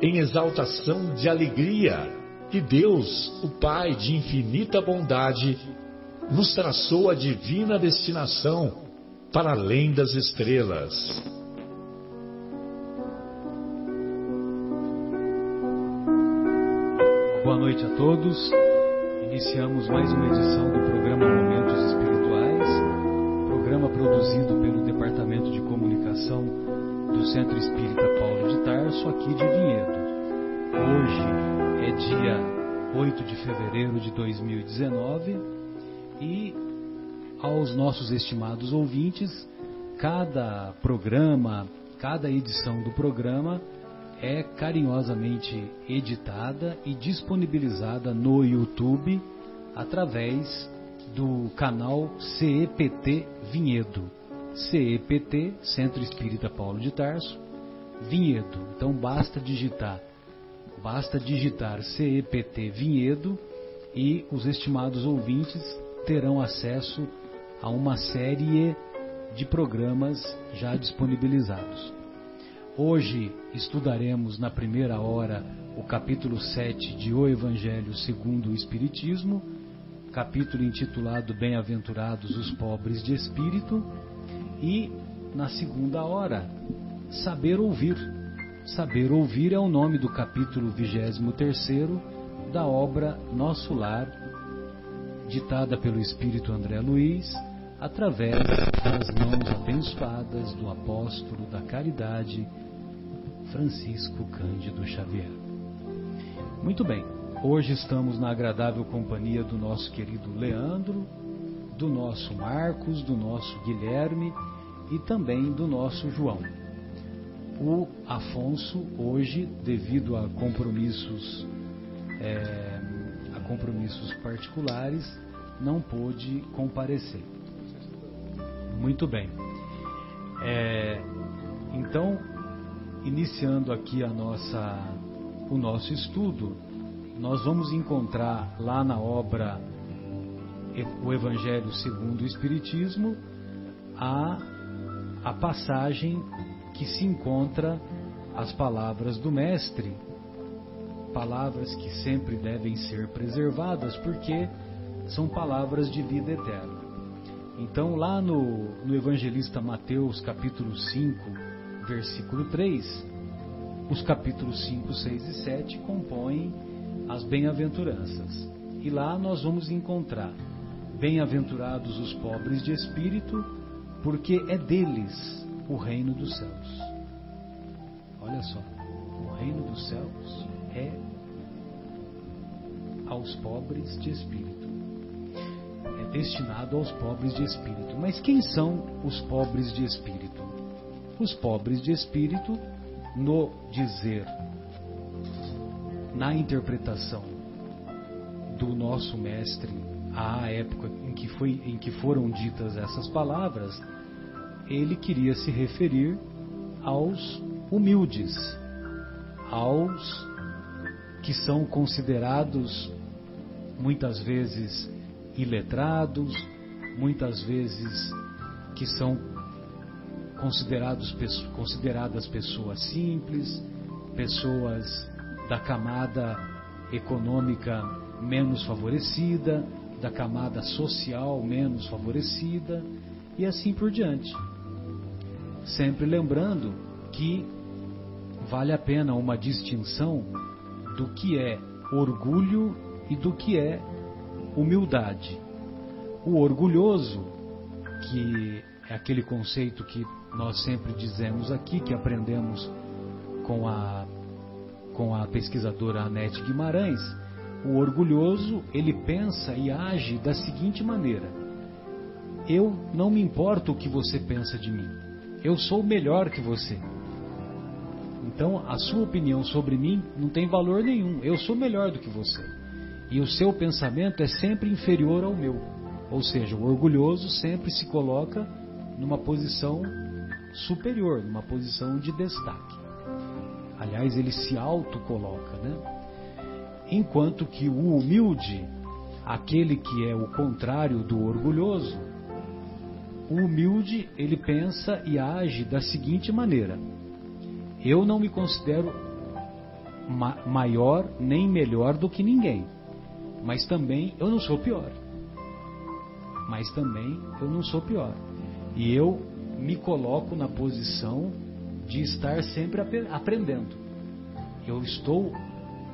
em exaltação de alegria, que Deus, o Pai de infinita bondade, nos traçou a divina destinação para além das estrelas. Boa noite a todos. Iniciamos mais uma edição do programa Momentos Espirituais, programa produzido pelo Departamento de Comunicação do Centro Espírita Paulo de Tarso, aqui de Vinhedo. Hoje é dia 8 de fevereiro de 2019 e aos nossos estimados ouvintes, cada programa, cada edição do programa é carinhosamente editada e disponibilizada no YouTube através do canal CEPT Vinhedo. CEPT, Centro Espírita Paulo de Tarso, Vinhedo. Então basta digitar, basta digitar CEPT Vinhedo e os estimados ouvintes terão acesso a uma série de programas já disponibilizados. Hoje estudaremos na primeira hora o capítulo 7 de O Evangelho segundo o Espiritismo, capítulo intitulado Bem-aventurados os pobres de espírito, e na segunda hora, Saber ouvir. Saber ouvir é o nome do capítulo 23 da obra Nosso Lar, ditada pelo Espírito André Luiz, através das mãos abençoadas do apóstolo da caridade Francisco Cândido Xavier. Muito bem, hoje estamos na agradável companhia do nosso querido Leandro, do nosso Marcos, do nosso Guilherme e também do nosso João. O Afonso, hoje, devido a compromissos, é, a compromissos particulares, não pôde comparecer. Muito bem. É, então, iniciando aqui a nossa, o nosso estudo, nós vamos encontrar lá na obra O Evangelho segundo o Espiritismo a, a passagem que se encontra as palavras do Mestre, palavras que sempre devem ser preservadas porque são palavras de vida eterna. Então, lá no, no evangelista Mateus, capítulo 5, versículo 3, os capítulos 5, 6 e 7 compõem as bem-aventuranças. E lá nós vamos encontrar: Bem-aventurados os pobres de espírito, porque é deles o reino dos céus. Olha só, o reino dos céus é aos pobres de espírito. É destinado aos pobres de espírito. Mas quem são os pobres de espírito? os pobres de espírito no dizer, na interpretação do nosso mestre à época em que, foi, em que foram ditas essas palavras, ele queria se referir aos humildes, aos que são considerados muitas vezes iletrados, muitas vezes que são considerados, consideradas pessoas simples, pessoas da camada econômica menos favorecida, da camada social menos favorecida e assim por diante. Sempre lembrando que vale a pena uma distinção do que é orgulho e do que é humildade. O orgulhoso, que é aquele conceito que nós sempre dizemos aqui, que aprendemos com a, com a pesquisadora Anete Guimarães, o orgulhoso, ele pensa e age da seguinte maneira: Eu não me importo o que você pensa de mim. Eu sou melhor que você. Então, a sua opinião sobre mim não tem valor nenhum. Eu sou melhor do que você. E o seu pensamento é sempre inferior ao meu. Ou seja, o orgulhoso sempre se coloca numa posição superior, numa posição de destaque. Aliás, ele se auto-coloca, né? Enquanto que o humilde, aquele que é o contrário do orgulhoso, o humilde, ele pensa e age da seguinte maneira: eu não me considero ma maior nem melhor do que ninguém, mas também eu não sou pior. Mas também eu não sou pior. E eu me coloco na posição de estar sempre aprendendo. Eu estou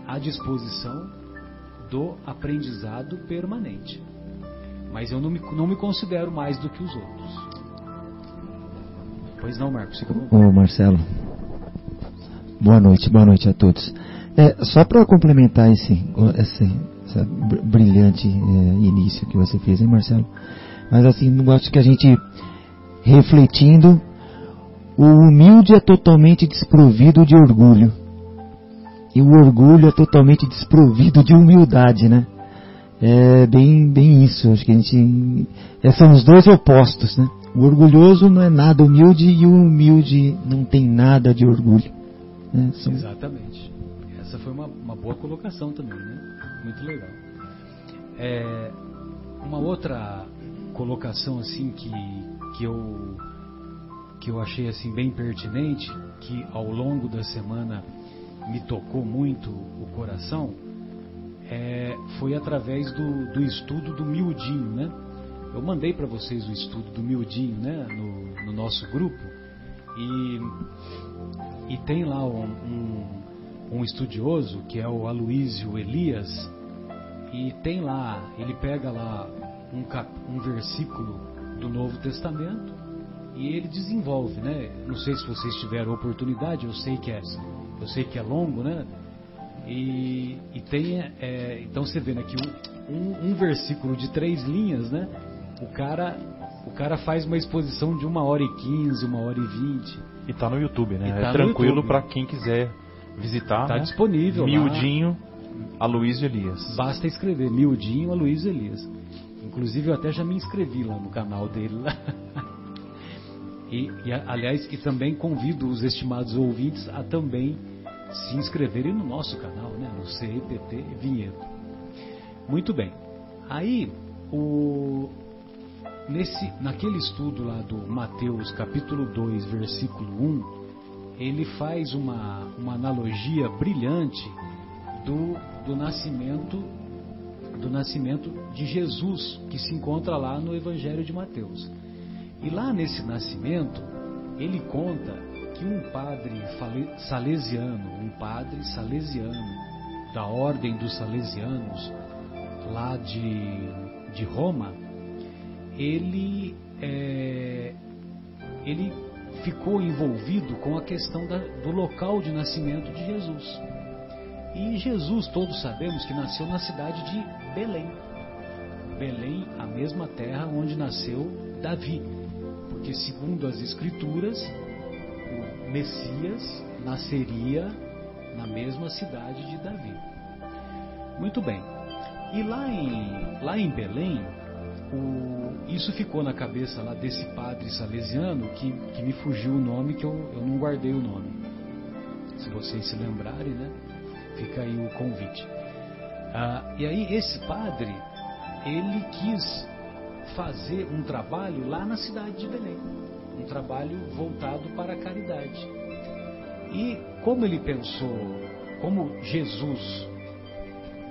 à disposição do aprendizado permanente. Mas eu não me, não me considero mais do que os outros. Pois não, Marcos? Ô, Marcelo. Boa noite, boa noite a todos. É, só para complementar esse, esse, esse brilhante é, início que você fez, hein, Marcelo? Mas assim, acho que a gente refletindo, o humilde é totalmente desprovido de orgulho. E o orgulho é totalmente desprovido de humildade, né? É bem, bem isso. Acho que a gente. É, são os dois opostos, né? O orgulhoso não é nada humilde e o humilde não tem nada de orgulho. Né? São... Exatamente. Essa foi uma, uma boa colocação também, né? Muito legal. É, uma outra colocação assim que, que eu que eu achei assim bem pertinente, que ao longo da semana me tocou muito o coração, é, foi através do, do estudo do miudinho, né? Eu mandei para vocês o estudo do miudinho, né? No, no nosso grupo e e tem lá um, um, um estudioso que é o Aloísio Elias e tem lá ele pega lá um, cap, um versículo do Novo Testamento e ele desenvolve, né? Não sei se vocês tiveram oportunidade, eu sei que é, eu sei que é longo, né? E, e tem, é, então você vê aqui né, um, um, versículo de três linhas, né? O cara, o cara faz uma exposição de uma hora e quinze, uma hora e vinte. E tá no YouTube, né? Tá é tranquilo para quem quiser visitar. Tá né? disponível. Miudinho, Aloysio Elias. Basta escrever Miudinho, Aloysio Elias. Inclusive eu até já me inscrevi lá no canal dele. Lá. E, e, aliás, e também convido os estimados ouvintes a também se inscreverem no nosso canal, né, no CEPT Vinhedo. Muito bem. Aí, o, nesse, naquele estudo lá do Mateus capítulo 2, versículo 1, ele faz uma, uma analogia brilhante do, do nascimento do nascimento de Jesus que se encontra lá no Evangelho de Mateus. E lá nesse nascimento, ele conta que um padre salesiano, um padre salesiano da ordem dos salesianos lá de, de Roma, ele, é, ele ficou envolvido com a questão da, do local de nascimento de Jesus. E Jesus, todos sabemos que nasceu na cidade de Belém. Belém, a mesma terra onde nasceu Davi porque segundo as escrituras, o Messias nasceria na mesma cidade de Davi. Muito bem. E lá em, lá em Belém, o, isso ficou na cabeça lá desse padre salesiano que, que me fugiu o nome, que eu, eu não guardei o nome. Se vocês se lembrarem, né? Fica aí o convite. Ah, e aí esse padre, ele quis fazer um trabalho lá na cidade de Belém, um trabalho voltado para a caridade. E como ele pensou, como Jesus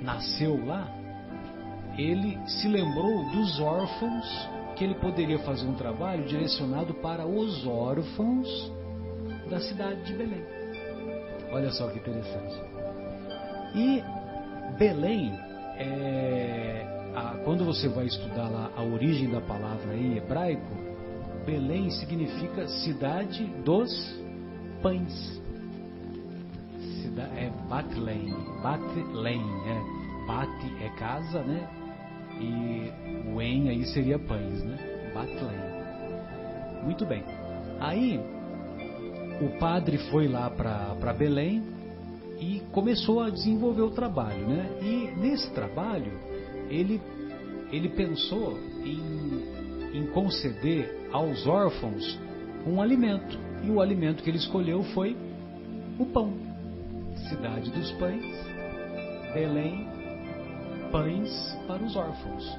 nasceu lá, ele se lembrou dos órfãos que ele poderia fazer um trabalho direcionado para os órfãos da cidade de Belém. Olha só que interessante. E Belém é, a, quando você vai estudar lá a origem da palavra em hebraico, Belém significa cidade dos pães. Cida, é Batlém, Batlém, é Bate é casa, né? E o em aí seria pães, né? Batlém. Muito bem. Aí o padre foi lá para Belém e começou a desenvolver o trabalho, né? E nesse trabalho ele ele pensou em, em conceder aos órfãos um alimento e o alimento que ele escolheu foi o pão. Cidade dos pães, Belém, pães para os órfãos.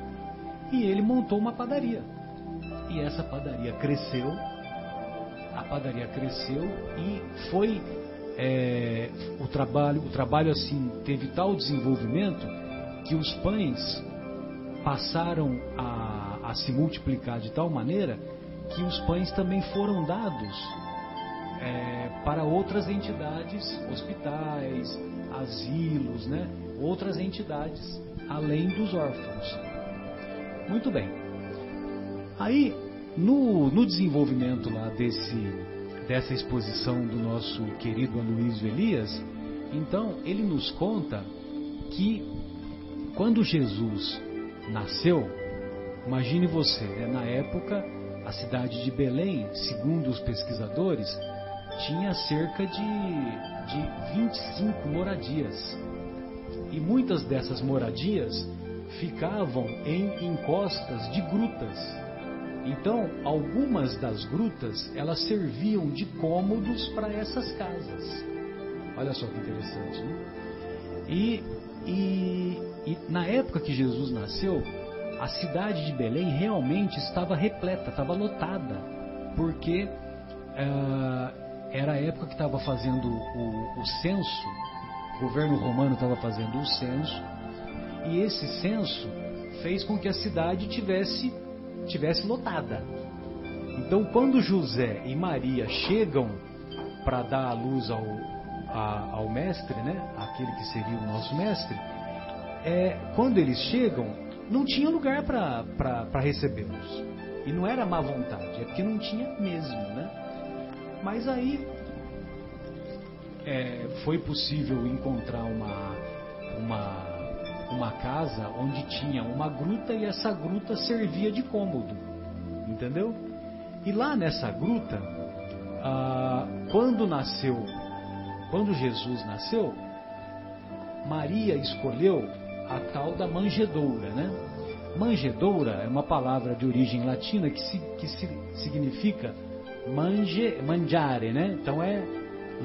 E ele montou uma padaria. E essa padaria cresceu, a padaria cresceu e foi é, o trabalho, o trabalho assim teve tal desenvolvimento que os pães passaram a, a se multiplicar de tal maneira que os pães também foram dados é, para outras entidades, hospitais, asilos, né? outras entidades, além dos órfãos. Muito bem. Aí, no, no desenvolvimento lá desse, dessa exposição do nosso querido Aloysio Elias, então ele nos conta que quando Jesus nasceu, imagine você, né, na época a cidade de Belém, segundo os pesquisadores, tinha cerca de, de 25 moradias. E muitas dessas moradias ficavam em encostas de grutas. Então, algumas das grutas, elas serviam de cômodos para essas casas. Olha só que interessante, né? E, e, e na época que Jesus nasceu, a cidade de Belém realmente estava repleta, estava lotada, porque uh, era a época que estava fazendo o, o censo, o governo romano estava fazendo o censo, e esse censo fez com que a cidade tivesse, tivesse lotada. Então, quando José e Maria chegam para dar a luz ao, a, ao mestre, né, aquele que seria o nosso mestre, é, quando eles chegam, não tinha lugar para recebê-los. E não era má vontade, é porque não tinha mesmo, né? Mas aí é, foi possível encontrar uma, uma, uma casa onde tinha uma gruta e essa gruta servia de cômodo, entendeu? E lá nessa gruta, ah, quando nasceu, quando Jesus nasceu, Maria escolheu a tal da manjedoura, né? Manjedoura é uma palavra de origem latina que, se, que se, significa mange, mangiare, né? Então é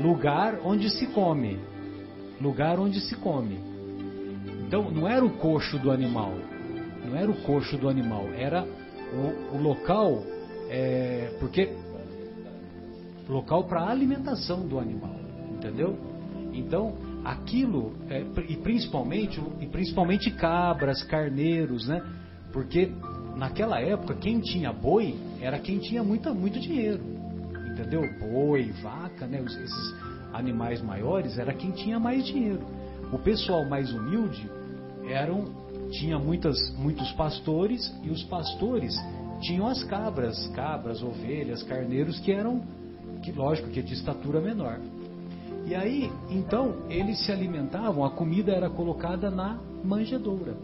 lugar onde se come, lugar onde se come. Então não era o coxo do animal, não era o coxo do animal, era o, o local, é, porque local para alimentação do animal, entendeu? Então aquilo é, e principalmente e principalmente cabras, carneiros, né? Porque naquela época quem tinha boi era quem tinha muita, muito dinheiro, entendeu? Boi, vaca, né? Esses animais maiores era quem tinha mais dinheiro. O pessoal mais humilde eram tinha muitas, muitos pastores e os pastores tinham as cabras, cabras, ovelhas, carneiros que eram, que lógico que de estatura menor. E aí, então, eles se alimentavam, a comida era colocada na manjedoura.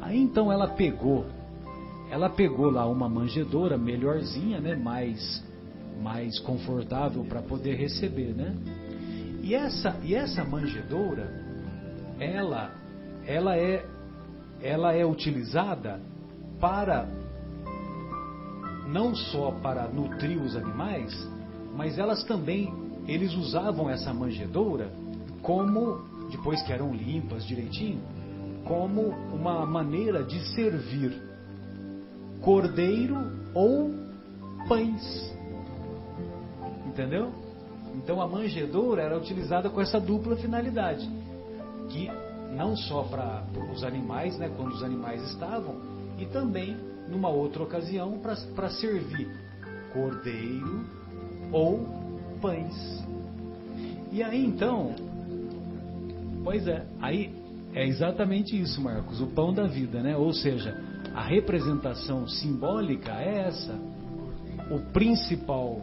Aí então ela pegou, ela pegou lá uma manjedoura melhorzinha, né, mais mais confortável para poder receber, né? E essa e essa manjedoura, ela ela é ela é utilizada para não só para nutrir os animais, mas elas também eles usavam essa manjedoura como, depois que eram limpas direitinho, como uma maneira de servir cordeiro ou pães. Entendeu? Então a manjedoura era utilizada com essa dupla finalidade, que não só para os animais, né, quando os animais estavam, e também numa outra ocasião para servir cordeiro ou pães. E aí então, pois é, aí É exatamente isso, Marcos, o pão da vida, né? Ou seja, a representação simbólica é essa. O principal,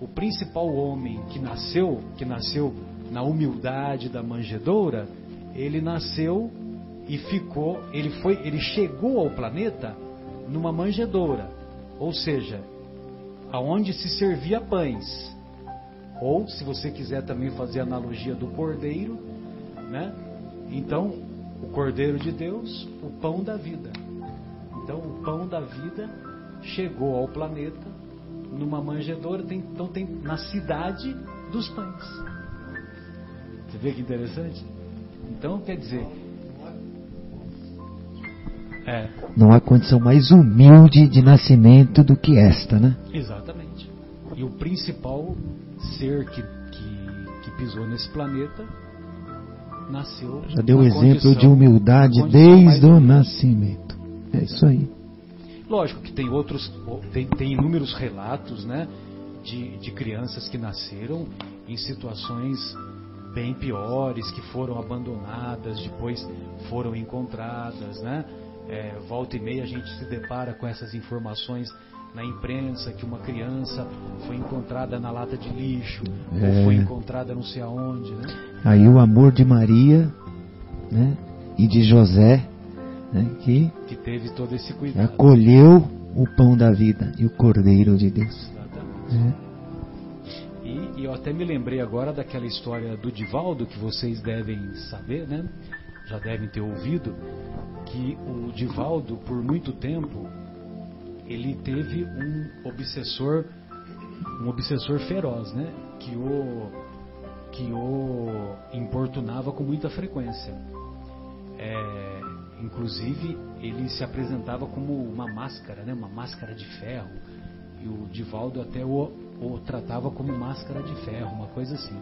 o principal homem que nasceu, que nasceu na humildade da manjedoura, ele nasceu e ficou, ele foi, ele chegou ao planeta numa manjedoura, ou seja, aonde se servia pães. Ou, se você quiser também fazer a analogia do cordeiro, né? Então, o cordeiro de Deus, o pão da vida. Então, o pão da vida chegou ao planeta numa manjedoura, tem, então tem na cidade dos pães. Você vê que interessante? Então, quer dizer, é. Não há condição mais humilde de nascimento do que esta, né? Exatamente. E o principal ser que, que, que pisou nesse planeta nasceu. Já deu exemplo de humildade desde o nascimento. É isso aí. Lógico que tem outros, tem, tem inúmeros relatos, né, de, de crianças que nasceram em situações bem piores, que foram abandonadas, depois foram encontradas, né? É, volta e meia a gente se depara com essas informações na imprensa que uma criança foi encontrada na lata de lixo, é. ou foi encontrada não sei aonde, né? Aí o amor de Maria, né? E de José, né? Que, que teve todo esse cuidado. Acolheu o pão da vida e o cordeiro de Deus. Exatamente. É. E, e eu até me lembrei agora daquela história do Divaldo que vocês devem saber, né? Já devem ter ouvido que o Divaldo, por muito tempo, ele teve um obsessor, um obsessor feroz, né? Que o, que o importunava com muita frequência. É, inclusive, ele se apresentava como uma máscara, né? Uma máscara de ferro. E o Divaldo até o, o tratava como máscara de ferro, uma coisa assim.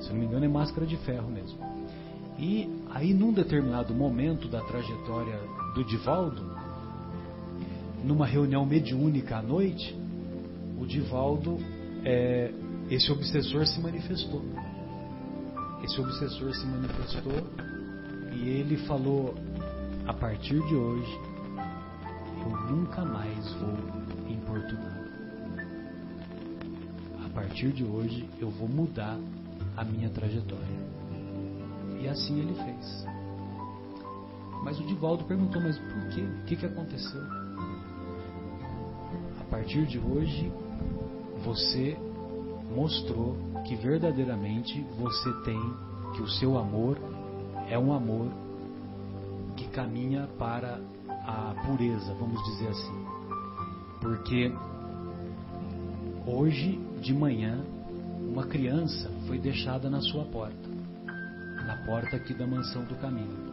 Se não me engano, é máscara de ferro mesmo. E aí, num determinado momento da trajetória do Divaldo, numa reunião mediúnica à noite, o Divaldo, é, esse obsessor se manifestou. Esse obsessor se manifestou e ele falou: a partir de hoje, eu nunca mais vou importunar. A partir de hoje, eu vou mudar a minha trajetória. E assim ele fez. Mas o Divaldo perguntou: Mas por quê? O que, que aconteceu? Partir de hoje, você mostrou que verdadeiramente você tem, que o seu amor é um amor que caminha para a pureza, vamos dizer assim. Porque hoje de manhã, uma criança foi deixada na sua porta na porta aqui da mansão do caminho.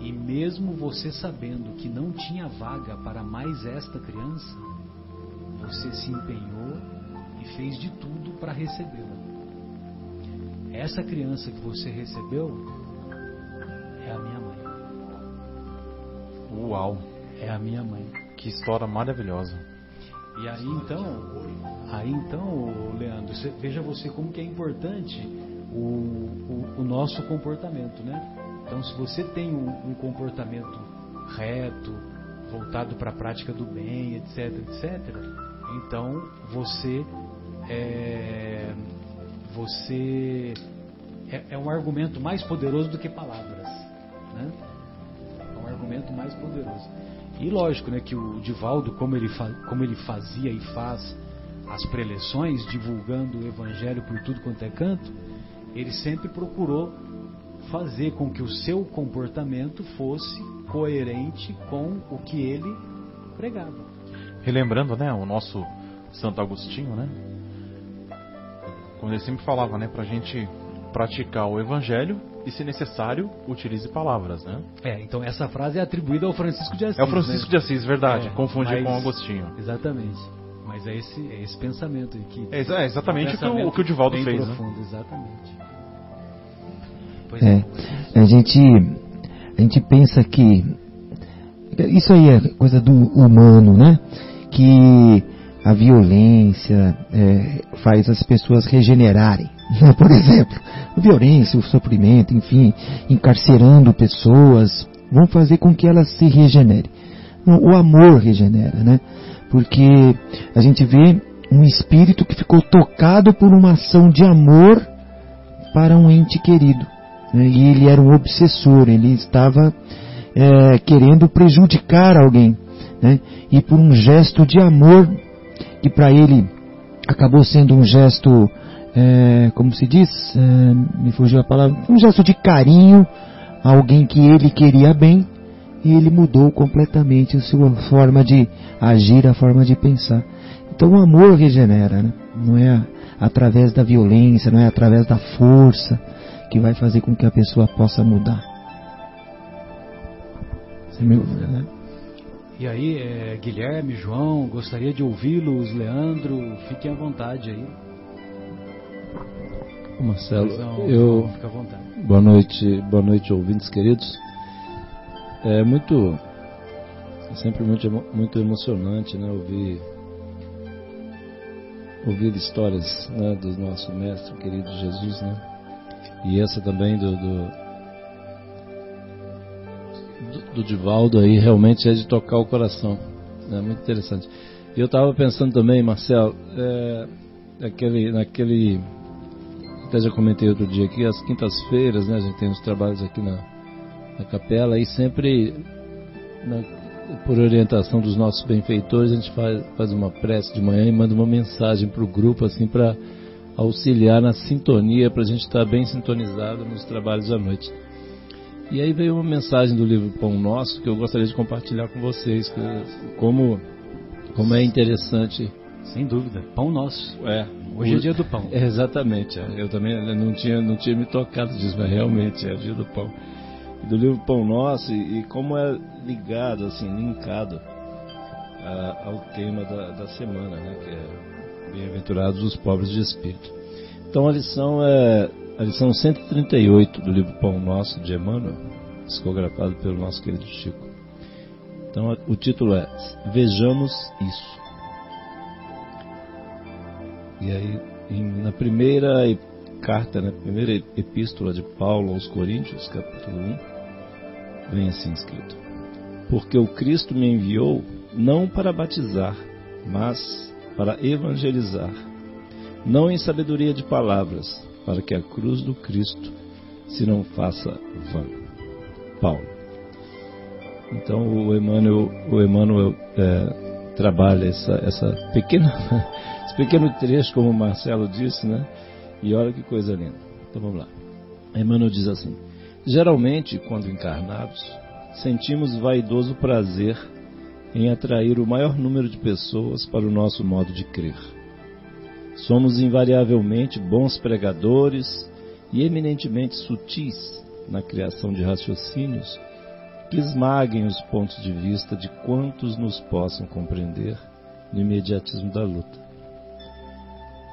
E mesmo você sabendo que não tinha vaga para mais esta criança, você se empenhou e fez de tudo para recebê-la. Essa criança que você recebeu é a minha mãe. Uau! É a minha mãe. Que história maravilhosa. E aí então, aí então, Leandro, veja você como que é importante o, o, o nosso comportamento, né? Então, se você tem um, um comportamento reto, voltado para a prática do bem, etc, etc, então você é, você é, é, um argumento mais poderoso do que palavras, né? É um argumento mais poderoso. E lógico, né, que o Divaldo, como ele, como ele fazia e faz as preleções, divulgando o Evangelho por tudo quanto é canto, ele sempre procurou fazer com que o seu comportamento fosse coerente com o que ele pregava. Relembrando, né, o nosso Santo Agostinho, né? Quando ele sempre falava, né, pra gente praticar o evangelho e, se necessário, utilize palavras, né? É, então essa frase é atribuída ao Francisco de Assis. É o Francisco né? de Assis, verdade. É, Confundi mas... com Agostinho. Exatamente. Mas é esse, é esse pensamento aqui. É, é exatamente o, que o, o que o Divaldo fez, né? profundo, né? Exatamente. É, a gente, a gente pensa que isso aí é coisa do humano, né? Que a violência é, faz as pessoas regenerarem. né, por exemplo, a violência, o sofrimento, enfim, encarcerando pessoas, vão fazer com que elas se regenerem. O amor regenera, né? Porque a gente vê um espírito que ficou tocado por uma ação de amor para um ente querido. Né? E ele era um obsessor, ele estava é, querendo prejudicar alguém. Né? E por um gesto de amor, que para ele acabou sendo um gesto, é, como se diz, é, me fugiu a palavra, um gesto de carinho a alguém que ele queria bem, e ele mudou completamente a sua forma de agir, a forma de pensar. Então o amor regenera, né? não é através da violência, não é através da força que vai fazer com que a pessoa possa mudar. Você me ouve, né? E aí, é, Guilherme, João, gostaria de ouvi-los, Leandro, fiquem à vontade aí. Marcelo, eu boa noite, boa noite ouvintes queridos. É muito é sempre muito muito emocionante, né, ouvir ouvir histórias, né, do nosso mestre querido Jesus, né? E essa também do, do do Divaldo aí realmente é de tocar o coração. É muito interessante. Eu estava pensando também, Marcelo, é, naquele, naquele. Até já comentei outro dia aqui, as quintas-feiras, né? A gente tem os trabalhos aqui na, na capela e sempre, na, por orientação dos nossos benfeitores, a gente faz, faz uma prece de manhã e manda uma mensagem para o grupo, assim, para auxiliar na sintonia, para a gente estar bem sintonizado nos trabalhos da noite. E aí veio uma mensagem do livro Pão Nosso que eu gostaria de compartilhar com vocês, como, como é interessante. Sem dúvida, pão nosso. É. Hoje o, é dia do pão. É, exatamente. É. Eu também não tinha, não tinha me tocado disso, mas realmente é dia do pão. Do livro Pão Nosso e, e como é ligado, assim, linkado a, ao tema da, da semana, né? Que é Bem-aventurados os pobres de espírito. Então a lição é a lição 138 do livro Pão Nosso de Emmanuel, psicografado pelo nosso querido Chico. Então o título é Vejamos isso. E aí, em, na primeira carta, na primeira epístola de Paulo aos Coríntios, capítulo 1, vem assim escrito: Porque o Cristo me enviou não para batizar, mas para evangelizar, não em sabedoria de palavras, para que a cruz do Cristo se não faça vã. Paulo. Então o Emmanuel, o Emmanuel é, trabalha essa, essa pequena, esse pequeno trecho, como o Marcelo disse, né? E olha que coisa linda. Então vamos lá. Emmanuel diz assim: Geralmente, quando encarnados, sentimos vaidoso prazer em atrair o maior número de pessoas para o nosso modo de crer Somos invariavelmente bons pregadores e eminentemente sutis na criação de raciocínios que esmaguem os pontos de vista de quantos nos possam compreender no imediatismo da luta.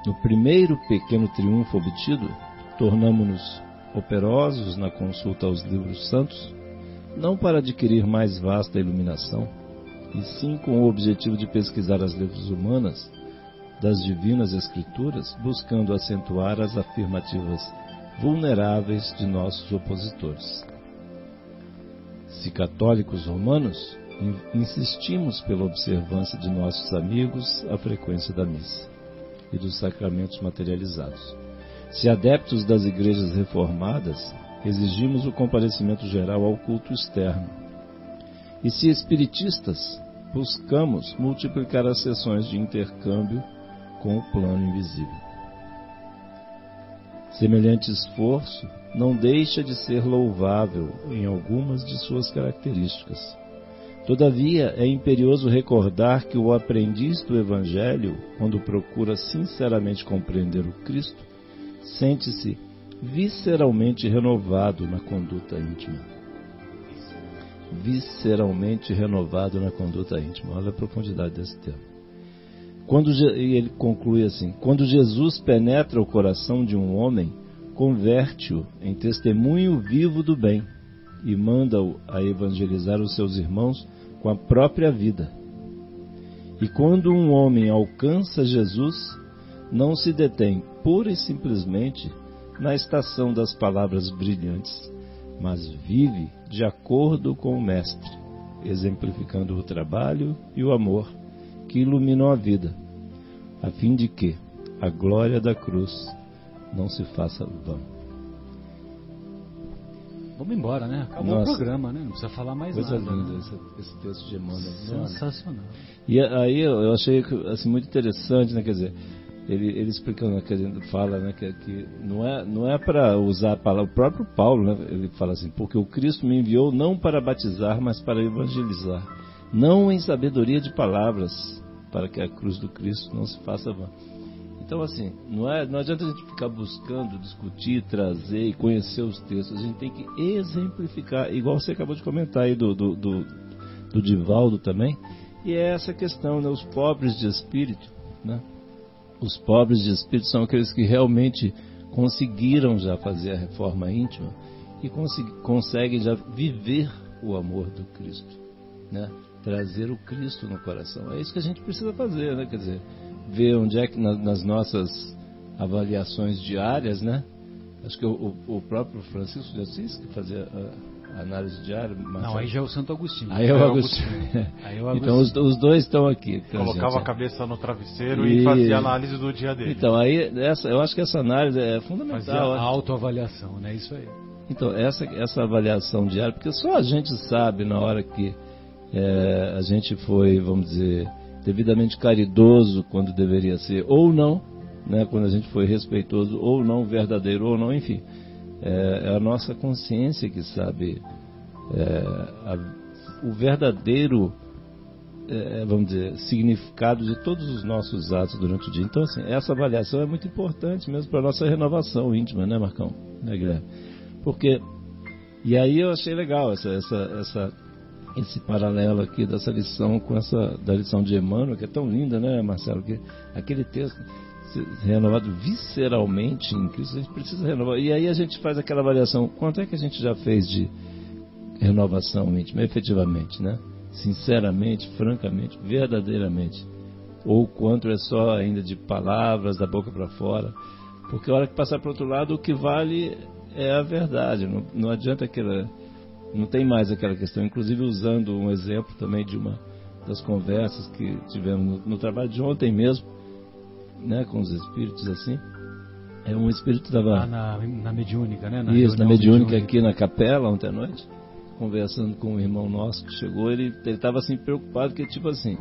No primeiro pequeno triunfo obtido, tornamos-nos operosos na consulta aos livros santos, não para adquirir mais vasta iluminação, e sim com o objetivo de pesquisar as letras humanas das divinas Escrituras, buscando acentuar as afirmativas vulneráveis de nossos opositores. Se católicos romanos, insistimos pela observância de nossos amigos a frequência da missa e dos sacramentos materializados. Se adeptos das igrejas reformadas, exigimos o comparecimento geral ao culto externo. E se espiritistas, buscamos multiplicar as sessões de intercâmbio com o plano invisível. Semelhante esforço não deixa de ser louvável em algumas de suas características. Todavia, é imperioso recordar que o aprendiz do Evangelho, quando procura sinceramente compreender o Cristo, sente-se visceralmente renovado na conduta íntima. Visceralmente renovado na conduta íntima. Olha a profundidade desse termo. Quando, e ele conclui assim: quando Jesus penetra o coração de um homem, converte-o em testemunho vivo do bem e manda-o a evangelizar os seus irmãos com a própria vida. E quando um homem alcança Jesus, não se detém pura e simplesmente na estação das palavras brilhantes, mas vive de acordo com o Mestre, exemplificando o trabalho e o amor que iluminam a vida, a fim de que a glória da cruz não se faça vã. Vamos embora, né? Acabou Nossa. o programa, né? Não precisa falar mais Coisa nada. linda né? esse, esse, texto de Emmanuel. Sensacional. E aí eu achei assim, muito interessante, né? Quer dizer, ele, ele explicando, que a gente fala, né? Que, que não é, não é para usar a palavra, o próprio Paulo, né? Ele fala assim, porque o Cristo me enviou não para batizar, mas para evangelizar. Não em sabedoria de palavras, para que a cruz do Cristo não se faça vã então, assim, não, é, não adianta a gente ficar buscando, discutir, trazer e conhecer os textos. A gente tem que exemplificar, igual você acabou de comentar aí do, do, do, do Divaldo também. E é essa questão, né? Os pobres de espírito, né? Os pobres de espírito são aqueles que realmente conseguiram já fazer a reforma íntima e conseguem já viver o amor do Cristo, né? Trazer o Cristo no coração. É isso que a gente precisa fazer, né? Quer dizer, ver onde é que nas nossas avaliações diárias, né? Acho que o, o próprio Francisco de Assis que fazia a, análise diária. Não, aí já é o Santo Agostinho. Aí é o Agostinho. aí é o Agostinho. Então os, os, dois estão aqui. Colocava a cabeça no travesseiro e... e, fazia análise do dia dele. Então aí essa, eu acho que essa análise é fundamental. Fazia a autoavaliação, né? Isso aí. Então essa essa avaliação diária, porque só a gente sabe na hora que é, a gente foi, vamos dizer devidamente caridoso quando deveria ser, ou não, né, quando a gente foi respeitoso, ou não, verdadeiro, ou não, enfim. É, é a nossa consciência que sabe é, a, o verdadeiro, é, vamos dizer, significado de todos os nossos atos durante o dia. Então, assim, essa avaliação é muito importante mesmo para a nossa renovação íntima, né, Marcão? Né, Guilherme? Porque, e aí eu achei legal essa, essa, essa esse paralelo aqui dessa lição com essa da lição de Emmanuel, que é tão linda, né, Marcelo? Que aquele texto renovado visceralmente em Cristo, a gente precisa renovar. E aí a gente faz aquela avaliação: quanto é que a gente já fez de renovação íntima, efetivamente, né? Sinceramente, francamente, verdadeiramente. Ou quanto é só ainda de palavras da boca para fora. Porque a hora que passar para outro lado, o que vale é a verdade. Não, não adianta aquela não tem mais aquela questão. Inclusive usando um exemplo também de uma das conversas que tivemos no, no trabalho de ontem mesmo, né, com os espíritos assim. É um espírito estava ah, na, na mediúnica, né? Na Isso, na mediúnica, mediúnica aqui na capela ontem à noite, conversando com um irmão nosso que chegou, ele estava assim preocupado que tipo assim,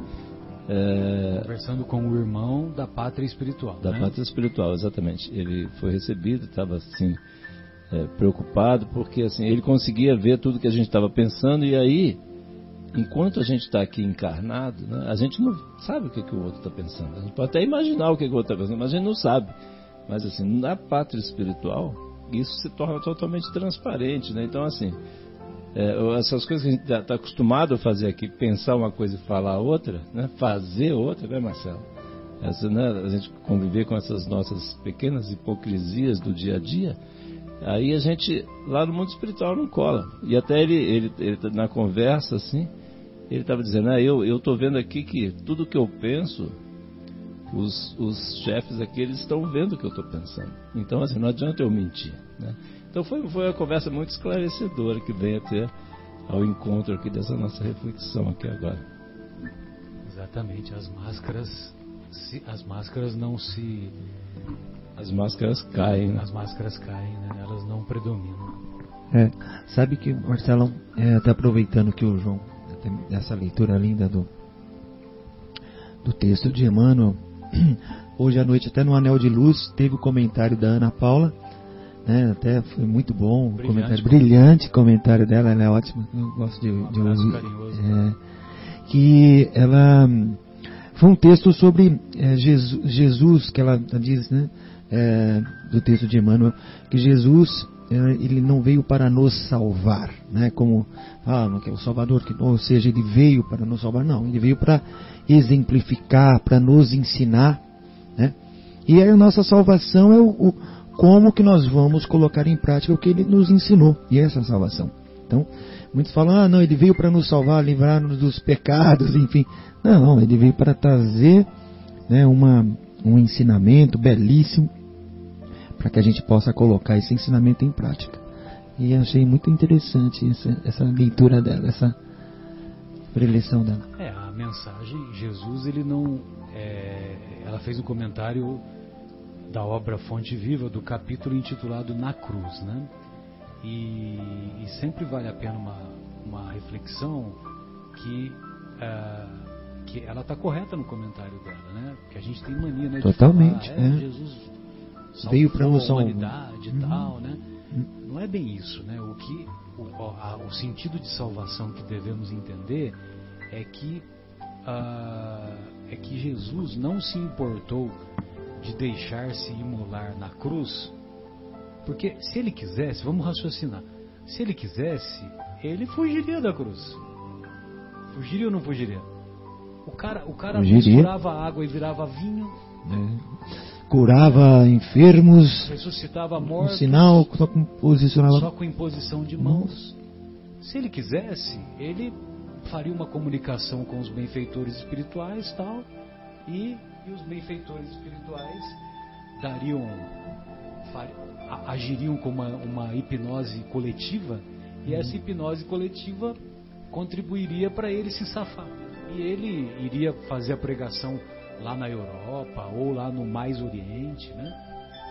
é... Conversando com o irmão da pátria espiritual. Da né? pátria espiritual, exatamente. Ele foi recebido, estava assim, é, preocupado, porque assim, ele conseguia ver tudo que a gente estava pensando, e aí, enquanto a gente está aqui encarnado, né, a gente não sabe o que, que o outro está pensando. A gente pode até imaginar o que, que o outro está pensando, mas a gente não sabe. Mas assim, na pátria espiritual, isso se torna totalmente transparente. Né? Então, assim, é, essas coisas que a gente está tá acostumado a fazer aqui, pensar uma coisa e falar outra, né? fazer outra, né, Marcelo? Essa, né, a gente conviver com essas nossas pequenas hipocrisias do dia a dia, Aí a gente, lá no mundo espiritual, não cola. E até ele, ele, ele na conversa, assim, ele estava dizendo, ah, eu estou vendo aqui que tudo que eu penso, os, os chefes aqui, eles estão vendo o que eu estou pensando. Então, assim, não adianta eu mentir. Né? Então foi, foi uma conversa muito esclarecedora que vem até ao encontro aqui dessa nossa reflexão aqui agora. Exatamente, as máscaras, as máscaras não se as máscaras caem. Né? As máscaras caem, né? elas não predominam. É, sabe que, Marcelão, é, até aproveitando que o João, essa leitura linda do, do texto de Emmanuel, hoje à noite, até no Anel de Luz, teve o comentário da Ana Paula, né, até foi muito bom, brilhante, comentário, brilhante comentário dela, ela é ótima, eu gosto de, de um ouvir. É, que ela foi um texto sobre é, Jesus, Jesus, que ela diz, né? é, do texto de Emmanuel, que Jesus ele não veio para nos salvar, né? Como falam que é o Salvador, que ou seja, ele veio para nos salvar, não, ele veio para exemplificar, para nos ensinar, né? E a nossa salvação é o, o, como que nós vamos colocar em prática o que ele nos ensinou, e essa é a salvação. Então, muitos falam, ah, não, ele veio para nos salvar, livrar-nos dos pecados, enfim. Não, ele veio para trazer né, uma um ensinamento belíssimo para que a gente possa colocar esse ensinamento em prática. E achei muito interessante essa, essa leitura dela, essa preleção dela. É, a mensagem, Jesus, ele não. É, ela fez um comentário da obra Fonte Viva, do capítulo intitulado Na Cruz, né? E, e sempre vale a pena uma, uma reflexão que, uh, que ela está correta no comentário dela, né? Porque a gente tem mania, né? Totalmente. Falar, é, é. Jesus veio para a salvar tal, né? Não é bem isso, né? O que o, a, o sentido de salvação que devemos entender é que uh, é que Jesus não se importou de deixar-se imolar na cruz, porque se ele quisesse, vamos raciocinar, se ele quisesse, ele fugiria da cruz. Fugiria ou não fugiria? O cara, o cara misturava água e virava vinho. É. Curava enfermos. Ressuscitava mortos. Um sinal, só com posicionava. Só com imposição de mãos. Se ele quisesse, ele faria uma comunicação com os benfeitores espirituais tal, e, e os benfeitores espirituais dariam, agiriam como uma, uma hipnose coletiva, e essa hipnose coletiva contribuiria para ele se safar. E ele iria fazer a pregação lá na Europa ou lá no mais Oriente, né?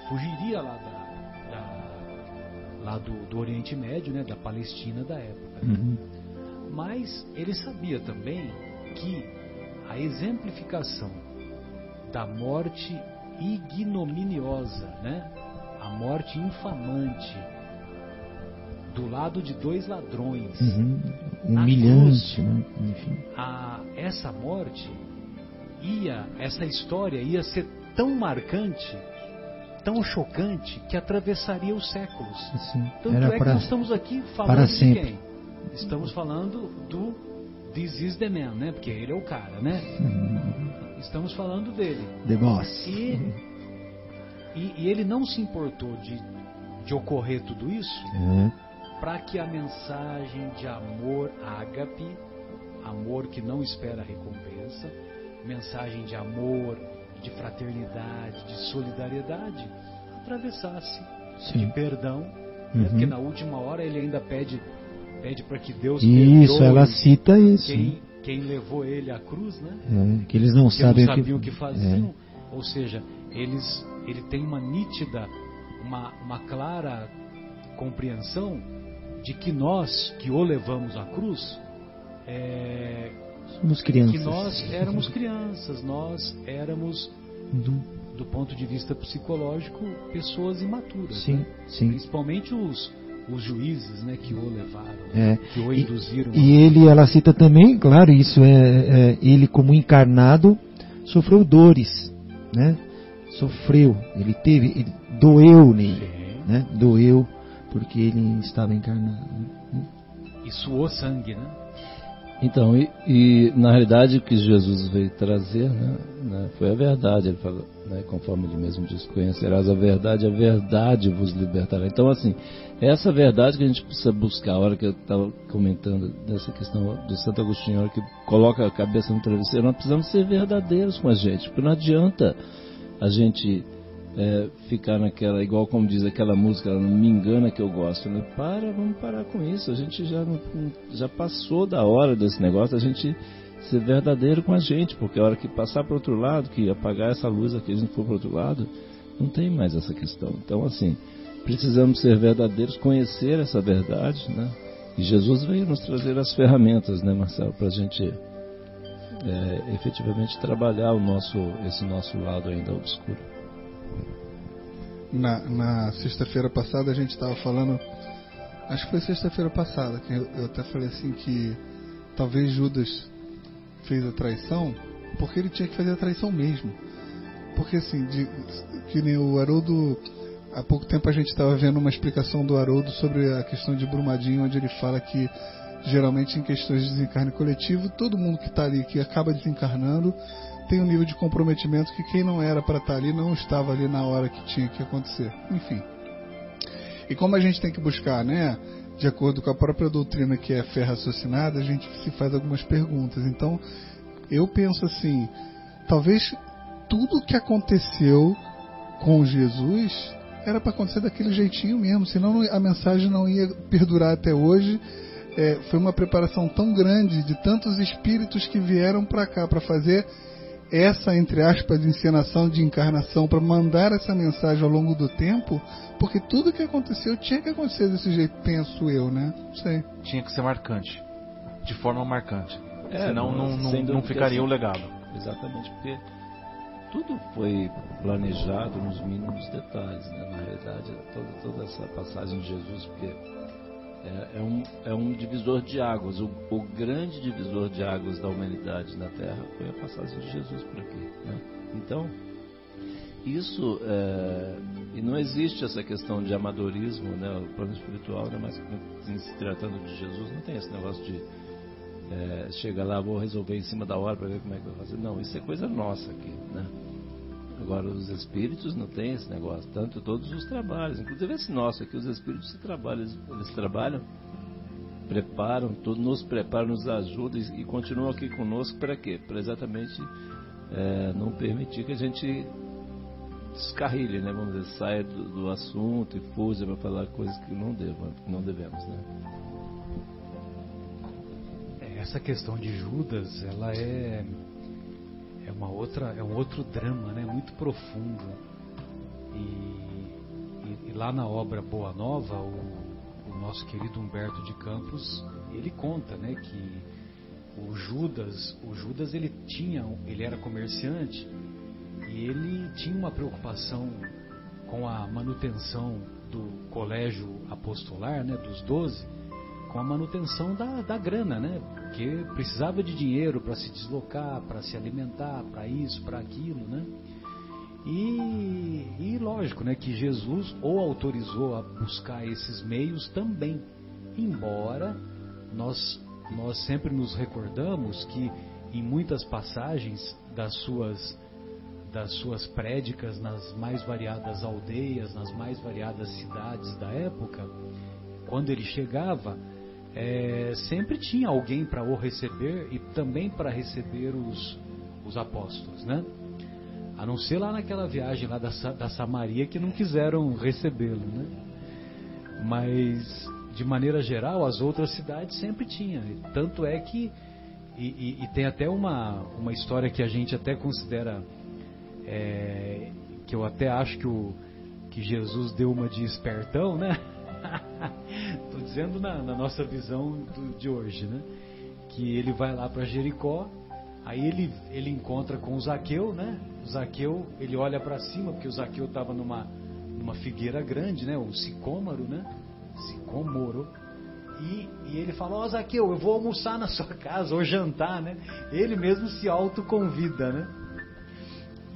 Fugiria lá da, da lá do, do, Oriente Médio, né? Da Palestina da época. Né? Uhum. Mas ele sabia também que a exemplificação da morte ignominiosa, né? A morte infamante do lado de dois ladrões, uhum. humilhante, cruz, né? Enfim. A, essa morte ia, essa história ia ser tão marcante, tão chocante que atravessaria os séculos. Assim, Tanto é que nós estamos aqui falando de quem? Estamos falando do This is the man, né? Porque ele é o cara, né? Estamos falando dele. The boss. E, e, e ele não se importou de, de ocorrer tudo isso uhum. para que a mensagem de amor ágape, amor que não espera recompensa, mensagem de amor, de fraternidade, de solidariedade, atravessasse Sim. de perdão, uhum. né? porque na última hora ele ainda pede pede para que Deus isso ela cita isso quem, quem levou ele à cruz, né? É, que eles não sabem não sabiam o que, que faziam, é. ou seja, eles ele tem uma nítida, uma, uma clara compreensão de que nós que o levamos à cruz é, somos crianças. Que nós éramos crianças, nós éramos, do, do ponto de vista psicológico, pessoas imaturas. Sim, né? sim. Principalmente os, os juízes né, que o levaram, é. que o induziram. E, e ele, ela cita também, claro, isso é, é, ele como encarnado sofreu dores, né? Sofreu, ele teve, ele doeu nele, né? Doeu porque ele estava encarnado. Né? E suou sangue, né? Então, e, e, na realidade o que Jesus veio trazer né, né, foi a verdade. Ele falou, né, conforme ele mesmo diz: Conhecerás a verdade, a verdade vos libertará. Então, assim, essa verdade que a gente precisa buscar. A hora que eu estava comentando dessa questão do Santo Agostinho, a hora que coloca a cabeça no travesseiro, nós precisamos ser verdadeiros com a gente, porque não adianta a gente é, ficar naquela, igual como diz aquela música, não me engana que eu gosto. Né? Para, vamos parar com isso. A gente já, já passou da hora desse negócio, a gente ser verdadeiro com a gente, porque a hora que passar para outro lado, que apagar essa luz aqui, a gente for para outro lado, não tem mais essa questão. Então, assim, precisamos ser verdadeiros, conhecer essa verdade, né? E Jesus veio nos trazer as ferramentas, né, Marcelo, para a gente é, efetivamente trabalhar o nosso, esse nosso lado ainda obscuro na, na sexta-feira passada a gente estava falando, acho que foi sexta-feira passada, que eu, eu, até falei assim que talvez Judas fez a traição porque ele tinha que fazer a traição mesmo. Porque assim, de, que nem o Haroldo, há pouco tempo a gente estava vendo uma explicação do Haroldo sobre a questão de Brumadinho, onde ele fala que geralmente em questões de desencarne coletivo, todo mundo que está ali, que acaba desencarnando, tem um nível de comprometimento que quem não era para estar tá ali não estava ali na hora que tinha que acontecer. Enfim. E como a gente tem que buscar, né, de acordo com a própria doutrina que é fé raciocinada, a gente se faz algumas perguntas. Então, eu penso assim, talvez tudo que aconteceu com Jesus era para acontecer daquele jeitinho mesmo, senão a mensagem não ia perdurar até hoje. É, foi uma preparação tão grande de tantos espíritos que vieram para cá para fazer essa, entre aspas, encenação de encarnação, para mandar essa mensagem ao longo do tempo, porque tudo que aconteceu tinha que acontecer desse jeito, penso eu, né? Não sei. Tinha que ser marcante. De forma marcante. É, Senão não, não, sem não ficaria o legado. Exatamente, porque tudo foi planejado nos mínimos detalhes, né? na realidade, toda, toda essa passagem de Jesus, porque é, é um, é um divisor de águas, o, o grande divisor de águas da humanidade na Terra foi a passagem de Jesus por aqui. Né? Então, isso, é, e não existe essa questão de amadorismo, né? o plano espiritual, né? mas se tratando de Jesus, não tem esse negócio de é, chega lá, vou resolver em cima da hora para ver como é que vai fazer. Não, isso é coisa nossa aqui, né? Agora, os espíritos não tem esse negócio, tanto todos os trabalhos, inclusive esse nosso aqui, os espíritos trabalham, eles, trabalham, preparam, tudo, nos preparam, nos ajudam e, e continuam aqui conosco para quê? Para exatamente é, não permitir que a gente descarrilhe, né? Vamos dizer, saia do, do assunto e fuja para falar coisas que não, devam, não devemos, né? É, Essa questão de Judas, ela é é uma outra, é um outro drama, né? Muito profundo. E, e- e lá na obra Boa Nova, o, o nosso querido Humberto de Campos, ele conta, né, que o Judas, o Judas ele tinha, ele era comerciante e ele tinha uma preocupação com a manutenção do colégio apostolar, né, dos doze, com a manutenção da, da grana, né? Porque precisava de dinheiro para se deslocar, para se alimentar, para isso, para aquilo, né? E, e lógico, né, que Jesus o autorizou a buscar esses meios também, embora nós nós sempre nos recordamos que em muitas passagens das suas das suas prédicas nas mais variadas aldeias, nas mais variadas cidades da época, quando ele chegava, é, sempre tinha alguém para o receber e também para receber os, os apóstolos, né? A não ser lá naquela viagem lá da, da Samaria que não quiseram recebê-lo, né? Mas, de maneira geral, as outras cidades sempre tinham. Tanto é que, e, e- e tem até uma, uma história que a gente até considera, é, que eu até acho que, o, que Jesus deu uma de espertão, né? Estou dizendo na, na nossa visão do- de hoje, né? Que ele vai lá para Jericó, aí ele, ele encontra com o Zaqueu, né? O Zaqueu, ele olha para cima, porque o Zaqueu estava numa, numa figueira grande, né? O sicômoro, né? Sicômoro. E, e ele fala, ó Zaqueu, eu vou almoçar na sua casa, ou jantar, né? Ele mesmo se autoconvida, né?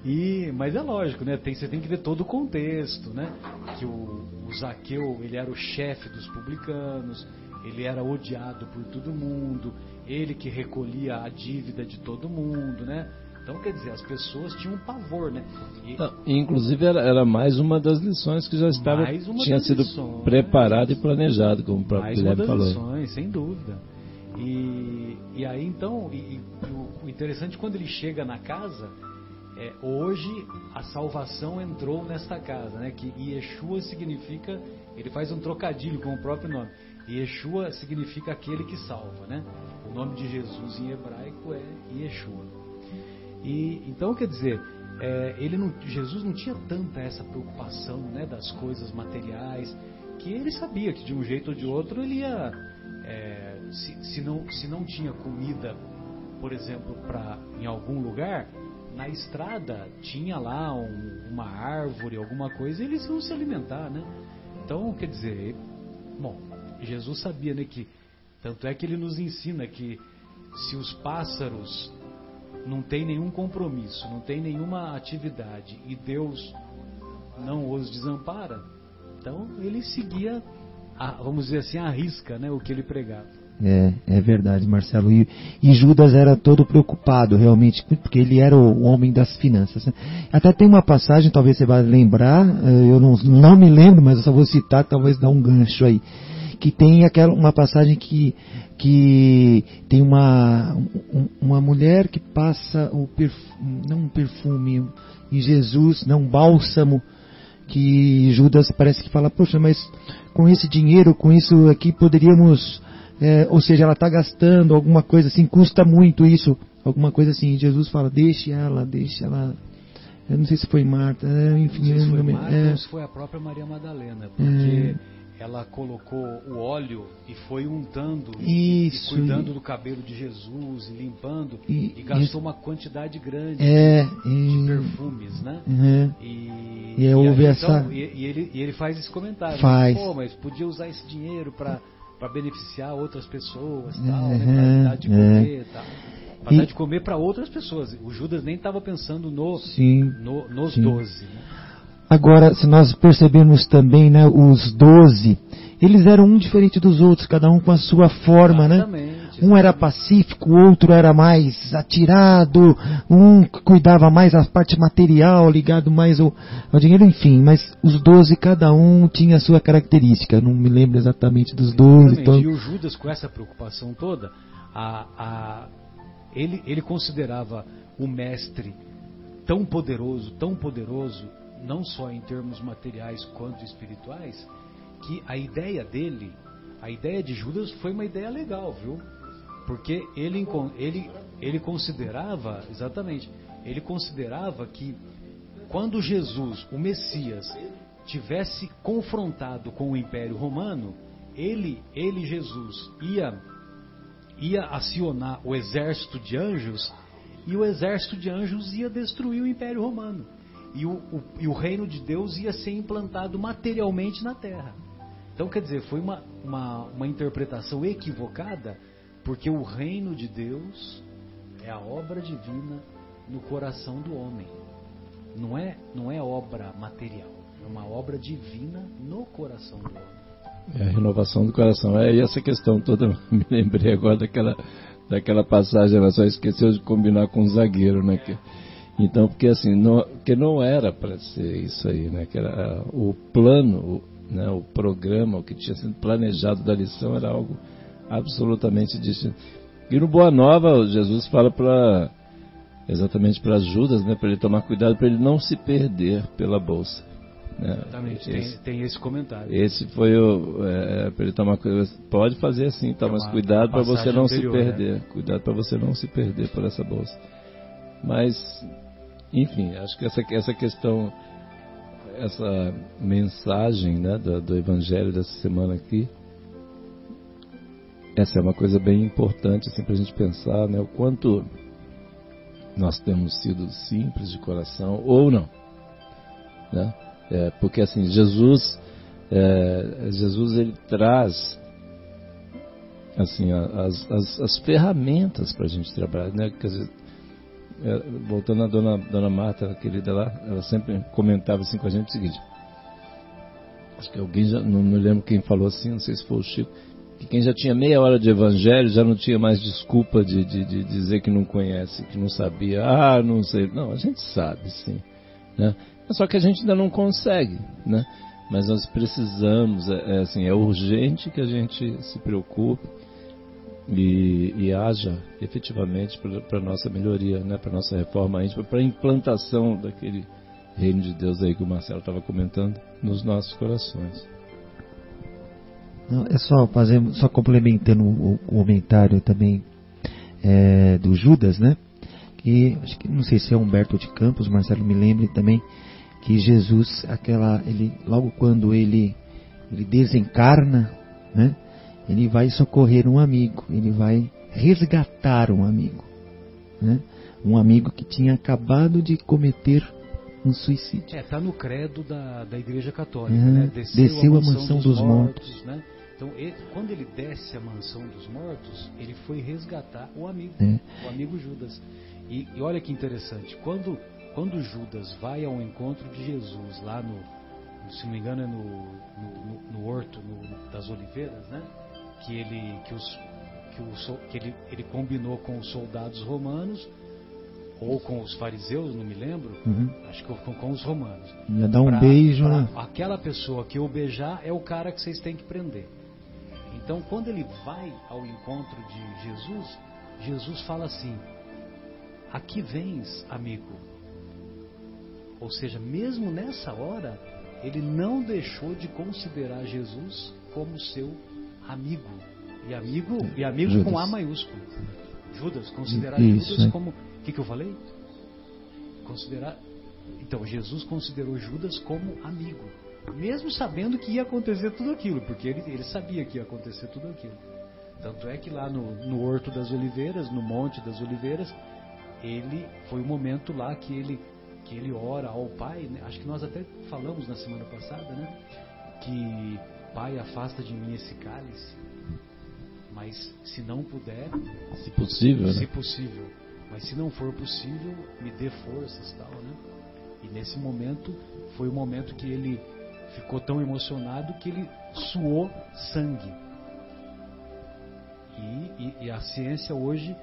E, mas é lógico, né? Tem, você tem que ver todo o contexto, né? Que o, o Zaqueu, ele era o chefe dos publicanos, ele era odiado por todo mundo, ele que recolhia a dívida de todo mundo, né? Então, quer dizer, as pessoas tinham um pavor, né? E- Não, e, inclusive era, era mais uma das lições que já estava tinha sido lições. preparado e planejado, como o próprio Mais uma das falou. lições, sem dúvida. E, e aí então, e, e o interessante quando ele chega na casa, é, hoje a salvação entrou nesta casa, né? Que Yeshua significa, ele faz um trocadilho com o próprio nome. Yeshua significa aquele que salva, né? O nome de Jesus em hebraico é Yeshua. E então quer dizer, é, ele não, Jesus não tinha tanta essa preocupação, né, das coisas materiais, que ele sabia que de um jeito ou de outro ele ia, é, se, se não se não tinha comida, por exemplo, para em algum lugar, na estrada tinha lá um- uma árvore, alguma coisa, e eles iam se alimentar, né? Então quer dizer, bom, Jesus sabia, né, que tanto é que ele nos ensina que se os pássaros não tem nenhum compromisso, não tem nenhuma atividade e Deus não os desampara, então ele seguia, a, vamos dizer assim, a risca, né, o que ele pregava. É, é verdade, Marcelo. E, e Judas era todo preocupado, realmente, porque ele era o homem das finanças. né? Até tem uma passagem, talvez você vá lembrar, eh, eu não, não me lembro, mas eu só vou citar, talvez dar um gancho aí. que tem aquela uma passagem que que tem uma uma mulher que passa o perfume, não um perfume em Jesus, não um bálsamo que Judas parece que fala, poxa, mas com esse dinheiro, com isso aqui poderíamos, é, ou seja, ela está gastando alguma coisa assim, custa muito isso, alguma coisa assim. Jesus fala, deixe ela, deixe ela. Eu não sei se foi Marta, é, enfim. Não sei se foi Marta é, ou se foi a própria Maria Madalena, porque ela colocou o óleo e foi untando Isso, e cuidando e- do cabelo de Jesus, e limpando, E- e, gastou uma quantidade grande é, de perfumes, né? é, E, E houve essa- então, e, ele, e ele faz esse comentário. Faz. Pô, mas podia usar esse dinheiro para para beneficiar outras pessoas, tal, Uhum, né? Pra dar de é. comer, tal. Pra E- dar de comer para outras pessoas. O Judas nem estava pensando no, sim. no- nos doze. né? Agora, se nós percebemos também, né, os doze, eles eram um diferente dos outros, cada um com a sua forma, né? Um era exatamente. pacífico, o outro era mais atirado, um cuidava mais da parte material, ligado mais ao, ao dinheiro, enfim. Mas os doze, cada um tinha a sua característica. Não me lembro exatamente dos doze. Então, E o Judas, com essa preocupação toda, a- a- ele, ele considerava o mestre tão poderoso, tão poderoso, não só em termos materiais quanto espirituais, que a ideia dele, a ideia de Judas foi uma ideia legal, viu? Porque ele, ele, ele considerava, exatamente, ele considerava que quando Jesus, o Messias, tivesse confrontado com o Império Romano, ele, ele Jesus, ia, ia acionar o exército de anjos e o exército de anjos ia destruir o Império Romano. E o, o- e o reino de Deus ia ser implantado materialmente na terra. Então, quer dizer, foi uma, uma, uma interpretação equivocada, porque o reino de Deus é a obra divina no coração do homem. Não é, não é obra material, é uma obra divina no coração do homem. É a renovação do coração. É, e essa questão toda, me lembrei agora daquela, daquela passagem, ela só esqueceu de combinar com o zagueiro, né? Que, então, porque assim, não, que não era para ser isso aí, né? Que era o plano, né, o programa, o que tinha sido planejado da lição era algo absolutamente distinto. E no Boa Nova, Jesus fala para exatamente para Judas, né, para ele tomar cuidado, para ele não se perder pela bolsa. Né? Exatamente, Esse- tem, tem esse comentário. esse foi o. É, para ele tomar cuidado. Pode fazer assim, tá? É Mas cuidado para você não anterior, se perder. Cuidado para você não se perder por essa bolsa. Mas, enfim, acho que essa, essa questão, essa mensagem né, do, do Evangelho dessa semana aqui, essa é uma coisa bem importante assim, para a gente pensar né, o quanto nós temos sido simples de coração ou não. Né? É, porque assim, Jesus, é, Jesus ele traz assim, as, as, as ferramentas para a gente trabalhar. Né? Dizer, é, voltando à dona, dona Marta, querida lá, ela sempre comentava assim com a gente o seguinte. Acho que alguém já, não me lembro quem falou assim, não sei se foi o Chico, que quem já tinha meia hora de evangelho já não tinha mais desculpa de, de, de dizer que não conhece, que não sabia. Ah, não sei. Não, a gente sabe sim. Né? Só que a gente ainda não consegue. Né? Mas nós precisamos, é, é assim, é urgente que a gente se preocupe e, e haja efetivamente para a nossa melhoria, né? para a nossa reforma íntima, para a implantação daquele reino de Deus aí que o Marcelo estava comentando nos nossos corações. Não, é só fazer, só complementando o, o comentário também é, do Judas, né? Que acho que não sei se é Humberto de Campos, Marcelo me lembre também que Jesus, aquela, ele logo quando ele ele desencarna, né? Ele vai socorrer um amigo, ele vai resgatar um amigo, né? Um amigo que tinha acabado de cometer um suicídio. É, tá no credo da, da Igreja Católica, Uhum. né? Desceu a mansão dos né? Então, ele- quando ele desce a mansão dos mortos, ele foi resgatar o amigo, É. o amigo Judas. E, e olha que interessante, quando, quando Judas vai ao encontro de Jesus lá no, se não me engano é no, no, no- horto no- das oliveiras, né? Que ele que os que, o, que ele, ele combinou com os soldados romanos ou com os fariseus, não me lembro, Uhum. acho que com, com os romanos. Ia dar um Pra- beijo, pra né? Aquela pessoa que eu beijar é o cara que vocês têm que prender. Então, quando ele vai ao encontro de Jesus, Jesus fala assim: Aqui vens, amigo. Ou seja, mesmo nessa hora, ele não deixou de considerar Jesus como seu amigo. E amigo, e amigo Judas. com A maiúsculo. Judas, considerar Isso, Judas é. como. O que, que eu falei? Considerar. Então, Jesus considerou Judas como amigo. Mesmo sabendo que ia acontecer tudo aquilo, porque ele, ele sabia que ia acontecer tudo aquilo. Tanto é que lá no, no Horto das Oliveiras, no Monte das Oliveiras, ele foi o momento lá que ele que ele ora ao Pai, né? acho que nós até falamos na semana passada, né? Que Pai afasta de mim esse cálice, mas se não puder, Se possível, se né? possível, mas se não for possível, me dê forças tal, né? E nesse momento foi o momento que ele ficou tão emocionado que ele suou sangue. E, e- e a ciência hoje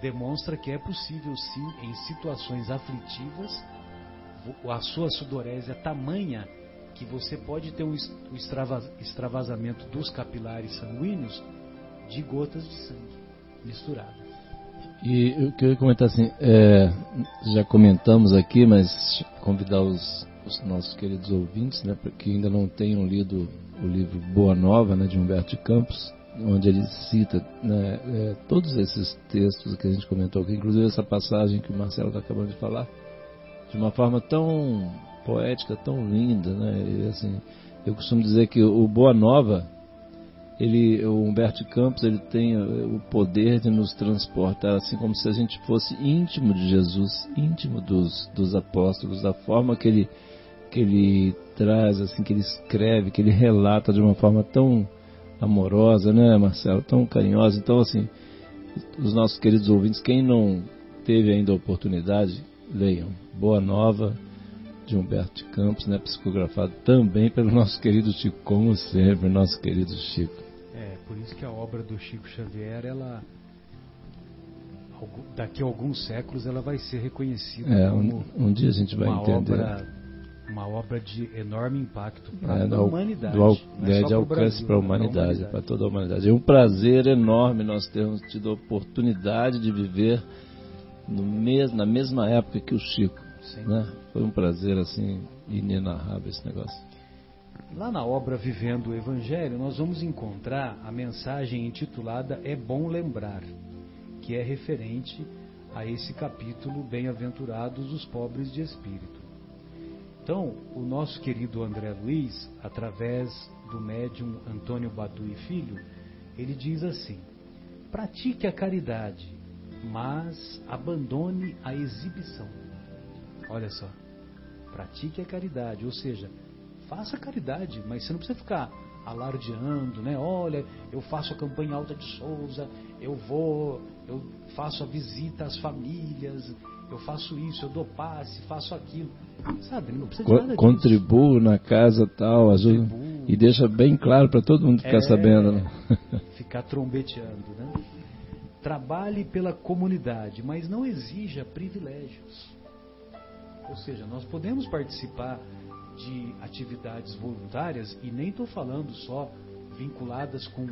demonstra que é possível sim, em situações aflitivas, a sua sudorese é tamanha que você pode ter um extravasamento dos capilares sanguíneos de gotas de sangue misturadas. E eu queria comentar assim, é, já comentamos aqui, mas convidar os, os nossos queridos ouvintes, né, que ainda não tenham lido o livro Boa Nova, né, de Humberto de Campos, onde ele cita né, é, todos esses textos que a gente comentou aqui, inclusive essa passagem que o Marcelo está acabando de falar, de uma forma tão poética, tão linda, né? E, assim, eu costumo dizer que o Boa Nova ele, o Humberto Campos, ele tem o poder de nos transportar, assim como se a gente fosse íntimo de Jesus, íntimo dos, dos apóstolos, da forma que ele, que ele traz, assim, que ele escreve, que ele relata de uma forma tão amorosa, né, Marcelo, tão carinhosa. Então, assim, os nossos queridos ouvintes, quem não teve ainda a oportunidade, leiam. Boa Nova, de Humberto de Campos, né, psicografado também pelo nosso querido Chico, como sempre, nosso querido Chico. É, por isso que a obra do Chico Xavier, ela daqui a alguns séculos ela vai ser reconhecida É, como um, um dia a gente vai uma entender. obra uma obra de enorme impacto para É, a humanidade. do al- é é, de alcance para a né? humanidade, para toda a humanidade. É um prazer enorme nós termos tido a oportunidade de viver no mes, na mesma época que o Chico. Né? Foi um prazer assim inenarrável esse negócio. Lá na obra Vivendo o Evangelho, nós vamos encontrar a mensagem intitulada É Bom Lembrar, que é referente a esse capítulo Bem-aventurados os pobres de espírito. Então, o nosso querido André Luiz, através do médium Antônio Badu e Filho, ele diz assim: pratique a caridade, mas abandone a exibição. Olha só, pratique a caridade, ou seja, faça caridade, mas você não precisa ficar alardeando, né? Olha, eu faço a campanha Alta de Souza, eu vou, eu faço a visita às famílias, eu faço isso, eu dou passe, faço aquilo. Sabe, não precisa de nada disso. Contribuo na casa tal, ajuda, Contribuo. e deixa bem claro para todo mundo ficar É. sabendo. Né? ficar trombeteando, né? Trabalhe pela comunidade, mas não exija privilégios. Ou seja, nós podemos participar de atividades voluntárias e nem estou falando só vinculadas com,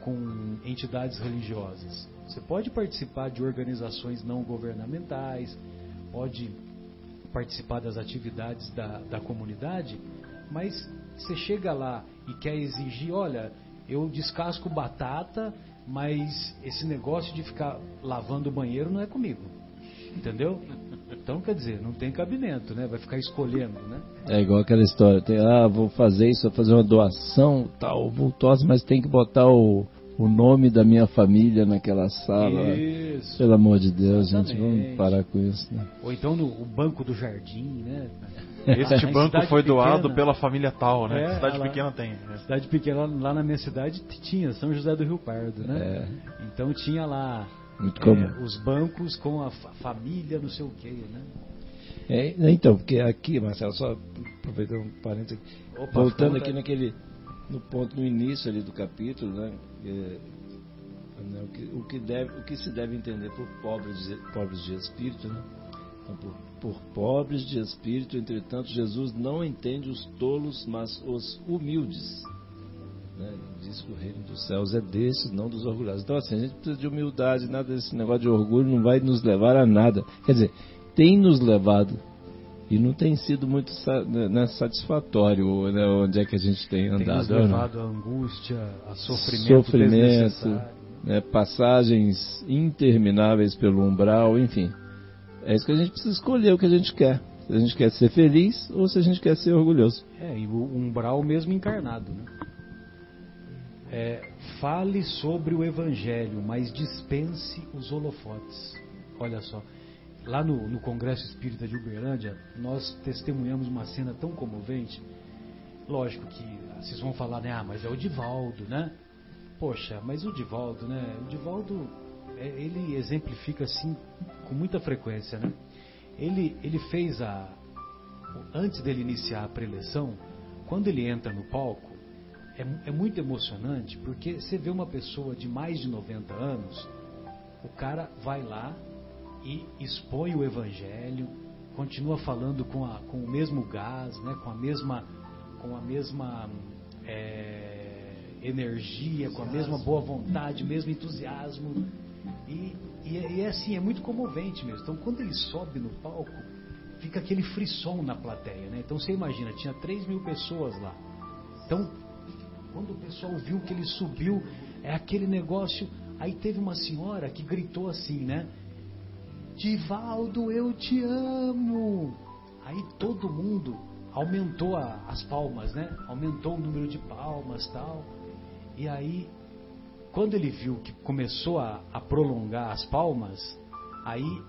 com entidades religiosas. Você pode participar de organizações não governamentais, pode participar das atividades da, da comunidade, mas você chega lá e quer exigir, olha, eu descasco batata, mas esse negócio de ficar lavando o banheiro não é comigo. Entendeu? Então, quer dizer, não tem cabimento, né? Vai ficar escolhendo, né? É igual aquela história, tem, ah, vou fazer isso, vou fazer uma doação tal, vultosa, mas tem que botar o, o nome da minha família naquela sala. Isso. Pelo amor de Deus, gente, Exatamente. vamos parar com isso. Né? Ou então no o banco do jardim, né? Este banco foi doado pequena- pela família tal, né? É, Cidade ela- pequena tem. né? Cidade pequena, lá- lá na minha cidade tinha São José do Rio Pardo, né? É, Então tinha lá muito é, os bancos com a fa- família, não sei o que, né? É, então, porque aqui, Marcelo, só aproveitando um parênteses aqui, Opa, voltando aqui naquele, no ponto, no início ali do capítulo, né, é, né, o, que, o, que deve, o que se deve entender por pobres, de- pobres de espírito, né? Então, por, por pobres de espírito, entretanto, Jesus não entende os tolos, mas os humildes. Né? Diz que o reino dos céus é desses, não dos orgulhosos. Então, assim, a gente precisa de humildade, nada desse negócio de orgulho não vai nos levar a nada. Quer dizer, tem nos levado e não tem sido muito né, né, satisfatório né, onde é que a gente tem andado. Tem nos levado a angústia, a sofrimento, sofrimento né, passagens intermináveis pelo umbral, enfim. É isso que a gente precisa escolher o que a gente quer. Se a gente quer ser feliz ou se a gente quer ser orgulhoso. É, e o umbral mesmo encarnado, né? É, fale sobre o Evangelho, mas dispense os holofotes. Olha só, lá no, no Congresso Espírita de Uberlândia, nós testemunhamos uma cena tão comovente. Lógico que vocês vão falar, né? Ah, mas é o Divaldo, né? Poxa, mas o Divaldo, né? O Divaldo, é, ele exemplifica assim com muita frequência, né? Ele, ele fez a. Antes dele iniciar a preleção, quando ele entra no palco, é, é muito emocionante porque você vê uma pessoa de mais de 90 anos, o cara vai lá e expõe o evangelho, continua falando com, a, com o mesmo gás, né? com a mesma. Com a mesma é, energia, com a mesma boa vontade, mesmo entusiasmo. E, e, e, é assim, é muito comovente mesmo. Então, quando ele sobe no palco, fica aquele frisson na plateia, né? Então, você imagina, tinha 3 mil pessoas lá. Então, quando o pessoal viu que ele subiu, é aquele negócio. Aí teve uma senhora que gritou assim, né? Divaldo, eu te amo. Aí todo mundo aumentou a, as palmas, né? Aumentou o número de palmas tal. E aí, quando ele viu que começou a, a prolongar as palmas, aí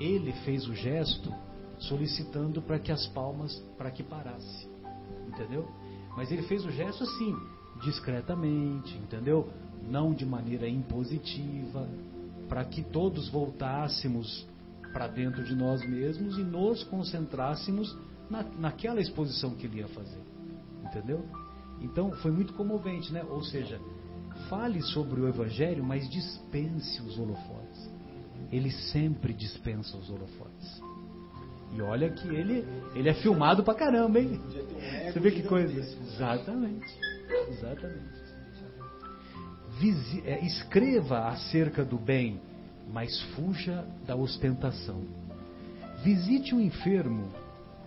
ele fez o gesto solicitando para que as palmas, para que parasse. Entendeu? Mas ele fez o gesto assim, discretamente, entendeu? Não de maneira impositiva, para que todos voltássemos para dentro de nós mesmos e nos concentrássemos na, naquela exposição que ele ia fazer. Entendeu? Então foi muito comovente, né? Ou seja, fale sobre o Evangelho, mas dispense os holofotes. Ele sempre dispensa os holofotes. E olha que ele, ele é filmado pra caramba, hein? Você vê que coisa? Exatamente. Exatamente. Visi, é, escreva acerca do bem, mas fuja da ostentação. Visite o enfermo,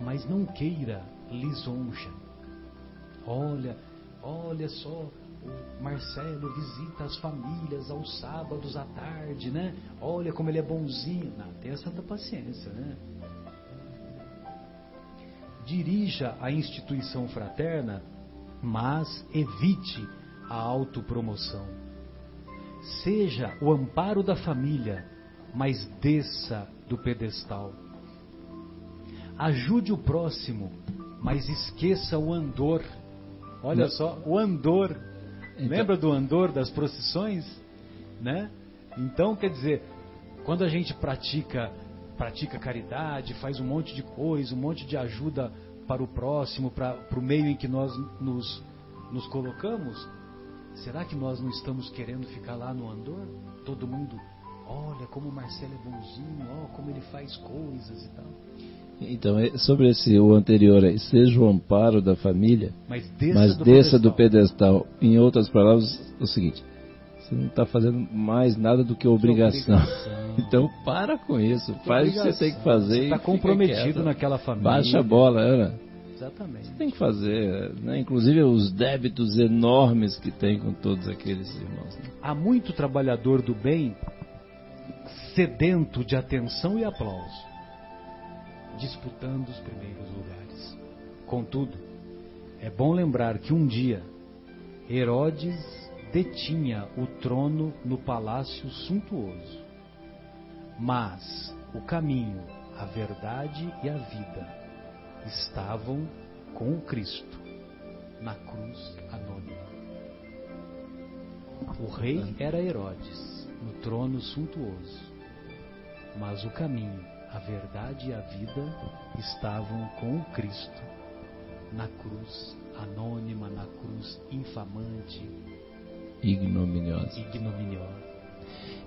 mas não queira lisonja. Olha, olha só, o Marcelo visita as famílias aos sábados à tarde, né? Olha como ele é bonzinho. Não, tenha santa paciência, né? Dirija a instituição fraterna, mas evite a autopromoção. Seja o amparo da família, mas desça do pedestal. Ajude o próximo, mas esqueça o andor Olha Não. só, o andor. Então... Lembra do andor das procissões? Né? Então, quer dizer, quando a gente pratica, pratica caridade, faz um monte de coisa, um monte de ajuda para o próximo, para, para o meio em que nós nos, nos colocamos, será que nós não estamos querendo ficar lá no andor? Todo mundo, olha como o Marcelo é bonzinho, ó, como ele faz coisas e tal. Então, é, sobre esse o anterior aí, seja o amparo da família, mas desça, mas do, desça pedestal. do pedestal. Em outras palavras, é o seguinte: você não está fazendo mais nada do que obrigação. obrigação. então, para com isso, que faz obrigação. o que você tem que fazer. Você está comprometido naquela família. Baixa a bola, Ana. Exatamente. Você tem que fazer, né? inclusive os débitos enormes que tem com todos aqueles irmãos. Né? Há muito trabalhador do bem sedento de atenção e aplauso disputando os primeiros lugares. Contudo, é bom lembrar que um dia Herodes detinha o trono no palácio suntuoso. Mas o caminho, a verdade e a vida estavam com o Cristo na cruz anônima. O rei era Herodes, no trono suntuoso, mas o caminho, a verdade e a vida estavam com o Cristo na cruz anônima, na cruz infamante, ignominiosa. ignominiosa.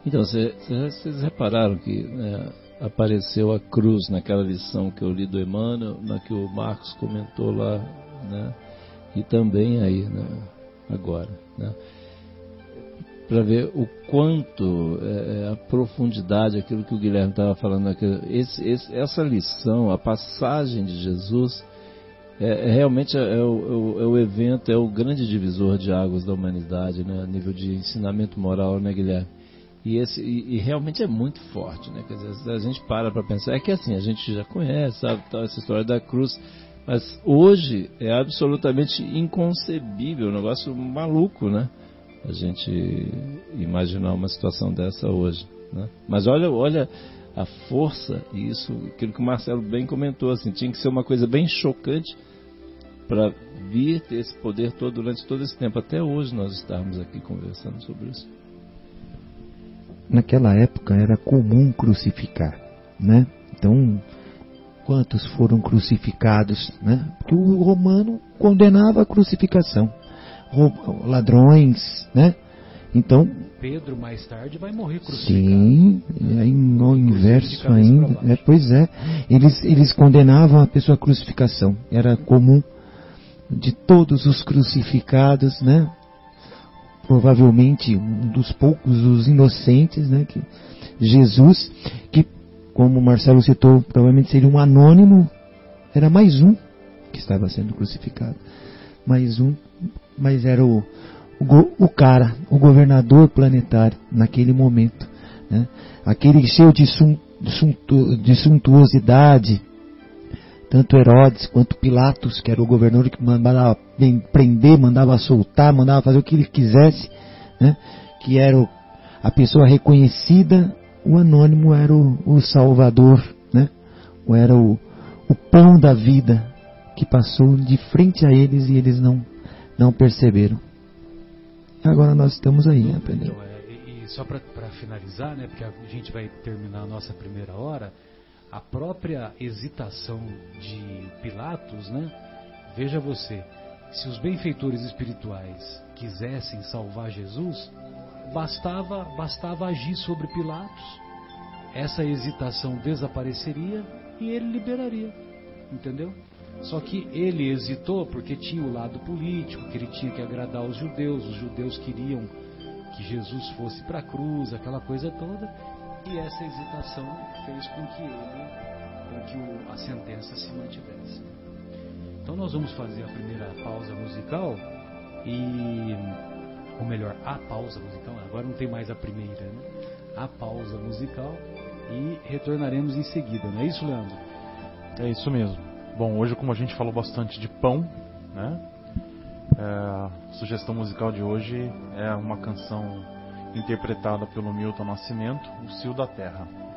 Então, vocês repararam que né, apareceu a cruz naquela lição que eu li do Emmanuel, na que o Marcos comentou lá, né? E também aí, né? agora. Né? Para ver o quanto, é, é, a profundidade, aquilo que o Guilherme estava falando, aqui, esse, esse, essa lição, a passagem de Jesus, é, é realmente é, é o, é o, evento, é o grande divisor de águas da humanidade, né? a nível de ensinamento moral, né, Guilherme? E, esse, e, e, realmente é muito forte, né? Quer dizer, a gente para para pensar, é que assim, a gente já conhece, sabe, essa história da cruz, mas hoje é absolutamente inconcebível, um negócio maluco, né? A gente imaginar uma situação dessa hoje. Né? Mas olha, olha a força, e isso, aquilo que o Marcelo bem comentou, assim, tinha que ser uma coisa bem chocante para vir ter esse poder todo durante todo esse tempo. Até hoje nós estamos aqui conversando sobre isso naquela época era comum crucificar, né? Então, quantos foram crucificados, né? Porque o romano condenava a crucificação. Ladrões, né? Então, Pedro mais tarde vai morrer crucificado. Sim, aí no inverso ainda. É, pois é, eles, eles condenavam a pessoa à crucificação. Era comum de todos os crucificados, né? Provavelmente um dos poucos os inocentes, né, que Jesus, que como Marcelo citou, provavelmente seria um anônimo, era mais um que estava sendo crucificado. Mais um, mas era o, o, o cara, o governador planetário naquele momento. Né? Aquele cheio de, sum, de suntuosidade, tanto Herodes quanto Pilatos, que era o governador que mandava prender, mandava soltar, mandava fazer o que ele quisesse, né? que era a pessoa reconhecida, o anônimo era o, o Salvador, né? ou era o, o pão da vida que passou de frente a eles e eles não, não perceberam. Agora nós estamos aí aprendendo. Então, é, e só para finalizar, né, porque a gente vai terminar a nossa primeira hora, a própria hesitação de Pilatos, né? Veja você, se os benfeitores espirituais quisessem salvar Jesus, bastava bastava agir sobre Pilatos. Essa hesitação desapareceria e ele liberaria, entendeu? Só que ele hesitou porque tinha o lado político, que ele tinha que agradar os judeus, os judeus queriam que Jesus fosse para a cruz, aquela coisa toda, e essa hesitação fez com que ele, com que o, a sentença se mantivesse. Então nós vamos fazer a primeira pausa musical e ou melhor, a pausa musical, agora não tem mais a primeira, né? A pausa musical e retornaremos em seguida, não é isso, Leandro? É isso mesmo. Bom, hoje como a gente falou bastante de pão, né? É, a sugestão musical de hoje é uma canção interpretada pelo Milton Nascimento, O Cio da Terra.